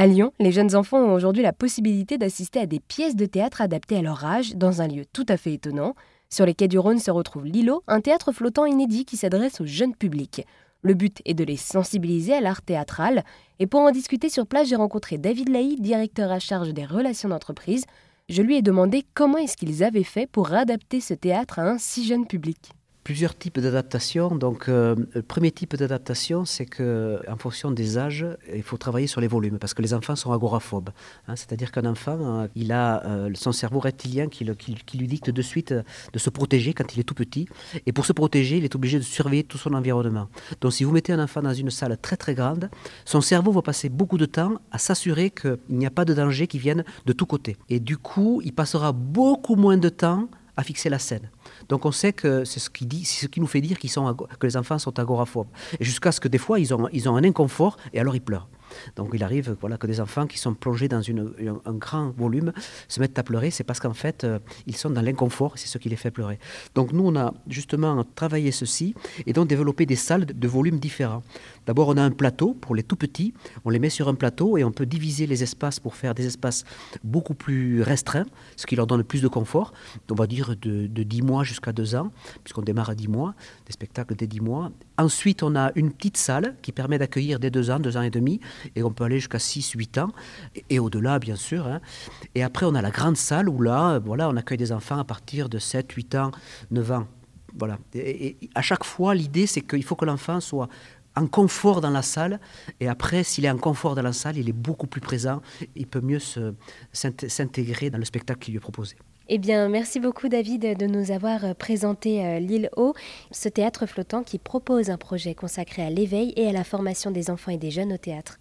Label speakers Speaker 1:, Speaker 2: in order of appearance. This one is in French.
Speaker 1: À Lyon, les jeunes enfants ont aujourd'hui la possibilité d'assister à des pièces de théâtre adaptées à leur âge dans un lieu tout à fait étonnant. Sur les quais du Rhône se retrouve Lilo, un théâtre flottant inédit qui s'adresse au jeune public. Le but est de les sensibiliser à l'art théâtral. Et pour en discuter sur place, j'ai rencontré David Laï, directeur à charge des relations d'entreprise. Je lui ai demandé comment est-ce qu'ils avaient fait pour adapter ce théâtre à un si jeune public
Speaker 2: plusieurs types d'adaptation. Donc, euh, le premier type d'adaptation, c'est que, en fonction des âges, il faut travailler sur les volumes, parce que les enfants sont agoraphobes. Hein. C'est-à-dire qu'un enfant, euh, il a euh, son cerveau reptilien qui, qui, lui dicte de suite de se protéger quand il est tout petit. Et pour se protéger, il est obligé de surveiller tout son environnement. Donc, si vous mettez un enfant dans une salle très très grande, son cerveau va passer beaucoup de temps à s'assurer qu'il n'y a pas de danger qui vienne de tous côtés. Et du coup, il passera beaucoup moins de temps à fixer la scène. Donc on sait que c'est ce qui, nous fait dire qu'ils sont, que les enfants sont agoraphobes. Jusqu'à ce que des fois, ils ont, ils ont un inconfort et alors ils pleurent. Donc il arrive voilà, que des enfants qui sont plongés dans une, un, grand volume se mettent à pleurer, c'est parce qu'en fait, euh, ils sont dans l'inconfort, c'est ce qui les fait pleurer. Donc nous, on a justement travaillé ceci et donc développé des salles de, volumes différents. D'abord, on a un plateau pour les tout petits, on les met sur un plateau et on peut diviser les espaces pour faire des espaces beaucoup plus restreints, ce qui leur donne plus de confort. On va dire de, de 10 mois jusqu'à 2 ans, puisqu'on démarre à 10 mois, des spectacles dès 10 mois. Ensuite, on a une petite salle qui permet d'accueillir dès 2 ans, 2 ans et demi, et on peut aller jusqu'à 6-8 ans, et, au-delà bien sûr. Hein. Et après on a la grande salle où là, voilà, on accueille des enfants à partir de 7, 8 ans, 9 ans. Voilà. Et, à chaque fois, l'idée c'est qu'il faut que l'enfant soit en confort dans la salle, et après, s'il est en confort dans la salle, il est beaucoup plus présent, il peut mieux s'intégrer dans le spectacle qui lui est proposé.
Speaker 1: Eh bien, merci beaucoup David de nous avoir euh, présenté euh, l'île Haut, ce théâtre flottant qui propose un projet consacré à l'éveil et à la formation des enfants et des jeunes au théâtre.